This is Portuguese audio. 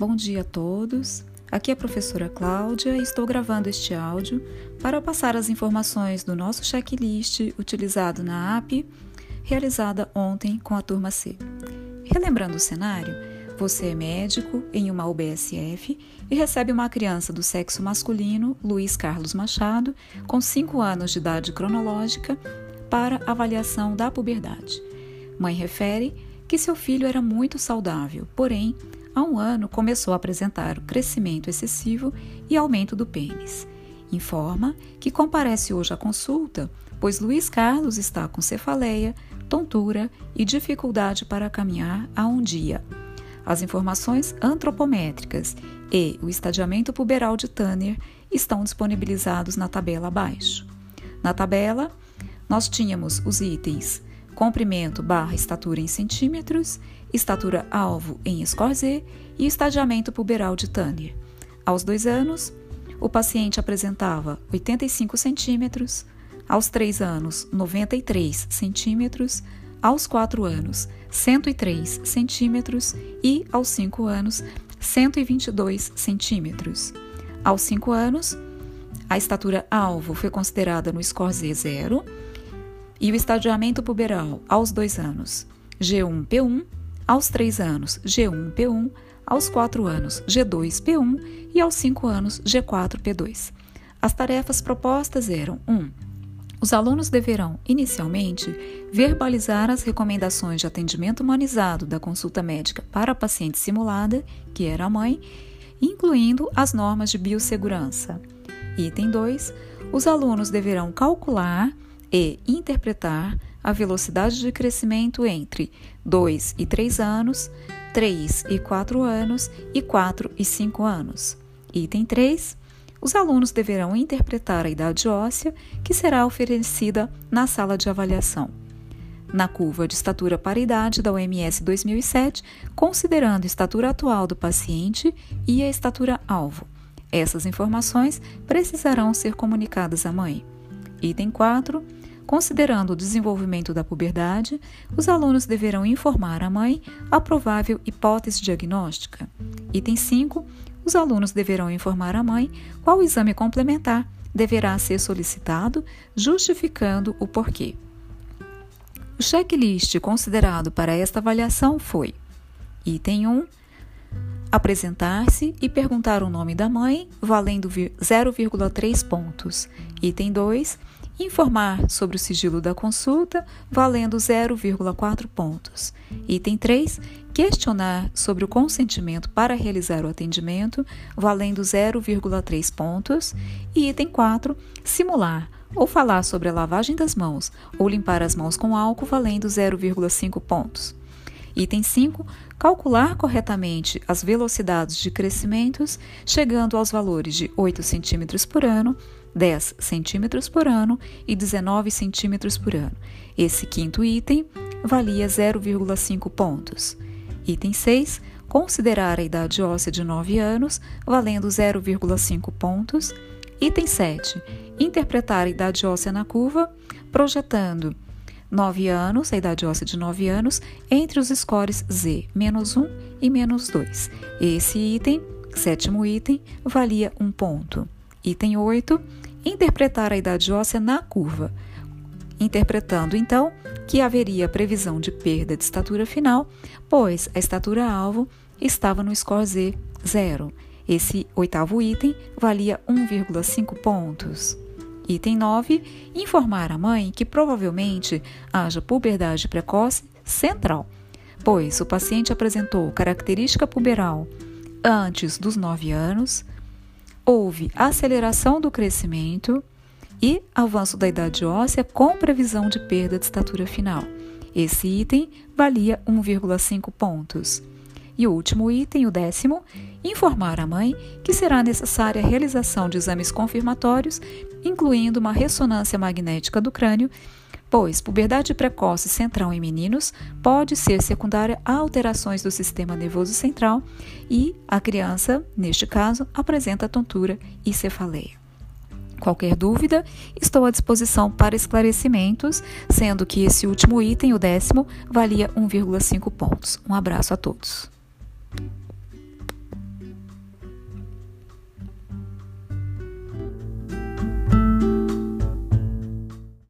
Bom dia a todos. Aqui é a professora Cláudia e estou gravando este áudio para passar as informações do nosso checklist utilizado na app realizada ontem com a turma C. Relembrando o cenário, você é médico em uma UBSF e recebe uma criança do sexo masculino, Luiz Carlos Machado, com 5 anos de idade cronológica, para avaliação da puberdade. Mãe refere que seu filho era muito saudável, porém, há um ano começou a apresentar o crescimento excessivo e aumento do pênis. Informa que comparece hoje à consulta, pois Luiz Carlos está com cefaleia, tontura e dificuldade para caminhar há um dia. As informações antropométricas e o estadiamento puberal de Tanner estão disponibilizados na tabela abaixo. Na tabela, nós tínhamos os itens comprimento barra estatura em centímetros, estatura alvo em score e estadiamento puberal de Tanner. Aos dois anos, o paciente apresentava 85 centímetros, aos três anos, 93 centímetros, aos quatro anos, 103 centímetros e aos cinco anos, 122 centímetros. Aos cinco anos, a estatura alvo foi considerada no score Z0 e o estadiamento puberal aos 2 anos, G1-P1, aos 3 anos, G1-P1, aos 4 anos, G2-P1 e aos 5 anos, G4-P2. As tarefas propostas eram 1. Um, os alunos deverão, inicialmente, verbalizar as recomendações de atendimento humanizado da consulta médica para a paciente simulada, que era a mãe, incluindo as normas de biossegurança. Item 2. Os alunos deverão calcular e interpretar a velocidade de crescimento entre 2 e 3 anos, 3 e 4 anos e 4 e 5 anos. Item 3. Os alunos deverão interpretar a idade óssea que será oferecida na sala de avaliação. Na curva de estatura para idade da OMS 2007, considerando a estatura atual do paciente e a estatura alvo. Essas informações precisarão ser comunicadas à mãe. Item 4 Considerando o desenvolvimento da puberdade, os alunos deverão informar a mãe a provável hipótese diagnóstica. Item 5. Os alunos deverão informar a mãe qual exame complementar deverá ser solicitado, justificando o porquê. O checklist considerado para esta avaliação foi: item 1 apresentar-se e perguntar o nome da mãe, valendo 0,3 pontos. Item 2, informar sobre o sigilo da consulta, valendo 0,4 pontos. Item 3, questionar sobre o consentimento para realizar o atendimento, valendo 0,3 pontos. E item 4, simular ou falar sobre a lavagem das mãos ou limpar as mãos com álcool, valendo 0,5 pontos. Item 5. Calcular corretamente as velocidades de crescimentos, chegando aos valores de 8 cm por ano, 10 cm por ano e 19 cm por ano. Esse quinto item valia 0,5 pontos. Item 6. Considerar a idade óssea de 9 anos, valendo 0,5 pontos. Item 7. Interpretar a idade óssea na curva, projetando 9 anos, a idade óssea de 9 anos, entre os scores Z, menos 1 e menos 2. Esse item, sétimo item, valia 1 ponto. Item 8, interpretar a idade óssea na curva, interpretando então que haveria previsão de perda de estatura final, pois a estatura alvo estava no score Z, 0. Esse oitavo item valia 1,5 pontos. Item 9. Informar a mãe que provavelmente haja puberdade precoce central, pois o paciente apresentou característica puberal antes dos 9 anos, houve aceleração do crescimento e avanço da idade óssea com previsão de perda de estatura final. Esse item valia 1,5 pontos. E o último item, o décimo, informar a mãe que será necessária a realização de exames confirmatórios, incluindo uma ressonância magnética do crânio, pois puberdade precoce central em meninos pode ser secundária a alterações do sistema nervoso central e a criança, neste caso, apresenta tontura e cefaleia. Qualquer dúvida, estou à disposição para esclarecimentos, sendo que esse último item, o décimo, valia 1,5 pontos. Um abraço a todos.